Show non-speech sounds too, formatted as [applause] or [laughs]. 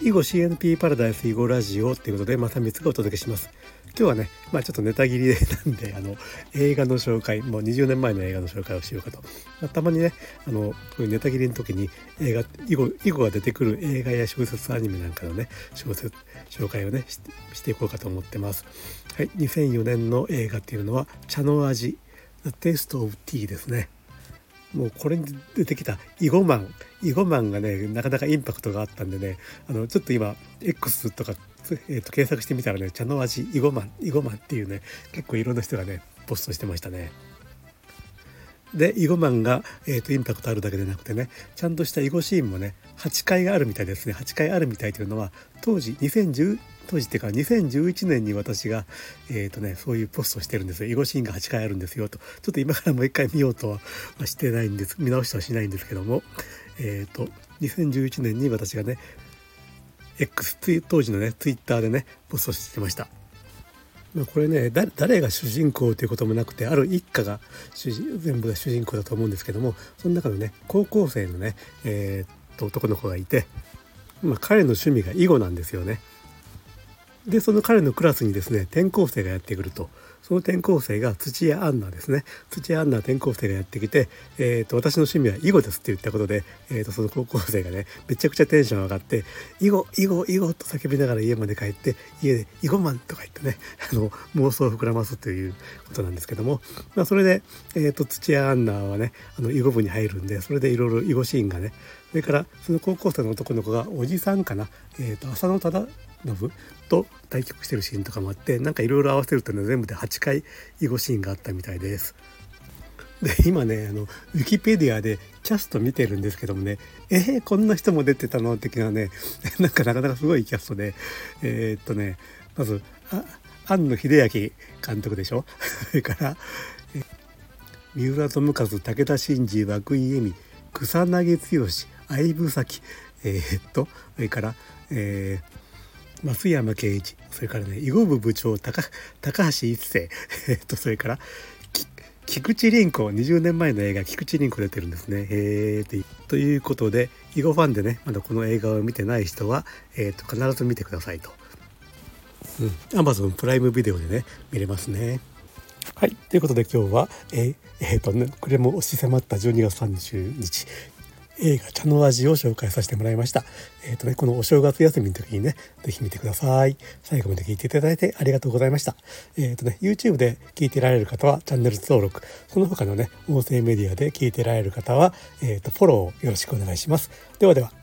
囲碁 CNP パラダイス囲碁ラジオということでまた3つがお届けします。今日はねまあちょっとネタ切り [laughs] なんであの映画の紹介もう20年前の映画の紹介をしようかと、まあ、たまにねあのこういうネタ切りの時に映画囲碁囲碁が出てくる映画や小説アニメなんかのね小説紹介をねしていこうかと思ってます。はい2004年の映画っていうのは茶の味 The Taste of Tea ですね。もうこれに出てきた囲碁マン囲碁マンがねなかなかインパクトがあったんでねあのちょっと今 X とか、えー、と検索してみたらね茶の味囲碁マン囲碁マンっていうね結構いろんな人がねポストしてましたね。で囲碁マンが、えーと、インパクトあるだけでなくてねちゃんとした囲碁シーンもね8回があるみたいですね。8回あるみたいというのは当時2010当時っていうか2011年に私が、えーとね、そういうポストしてるんですよ。囲碁シーンが8回あるんですよと。ちょっと今からもう一回見ようとはしてないんです。見直しはしないんですけども。えっ、ー、と2011年に私がね X 当時のねツイッターでねポストしてました。これね誰が主人公ということもなくてある一家が全部が主人公だと思うんですけどもその中のね高校生のね、えー、っと男の子がいて、まあ、彼の趣味が囲碁なんですよね。でその彼のクラスにですね転校生がやってくるとその転校生が土屋アンナですね。土屋アンナ転校生がやってきて、えーと、私の趣味は囲碁ですって言ったことで、えーと、その高校生がねめちゃくちゃテンション上がって「囲碁囲碁囲碁」と叫びながら家まで帰って家で「囲碁マン」とか言ってね [laughs] あの妄想を膨らますということなんですけども、まあ、それで、えーと、土屋アンナはねあの囲碁部に入るんでそれでいろいろ囲碁シーンがねそれからその高校生の男の子がおじさんかな、えー、と浅野忠信と対局してるシーンとかもあってなんかいろいろ合わせるとね全部で8回囲碁シーンがあったみたいです。で今ねあのウィキペディアでキャスト見てるんですけどもねえー、こんな人も出てたの的なね [laughs] なんかなかなかすごいキャストでえー、っとねまずあ庵野秀明監督でしょ？[laughs] それから三浦友和武田真治涌井絵美草薙剛相武咲えー、っとそれから、えー、増山圭一それからね囲碁部部長高高橋一生 [laughs] えっとそれから菊池凛子20年前の映画菊池凛子出てるんですね。えー、ということで囲碁ファンでねまだこの映画を見てない人は、えーと、必ず見てくださいと。うん、Amazon プライムビデオでね見れますね。はい。ということで今日は、えー、えー、とね、これも押し迫った12月30日、映画茶の味を紹介させてもらいました。えっ、ー、とね、このお正月休みの時にね、是非見てください。最後まで聞いていただいてありがとうございました。えっ、ー、とね、YouTube で聞いてられる方はチャンネル登録、その他のね、音声メディアで聞いてられる方は、えっ、ー、と、フォローよろしくお願いします。ではでは。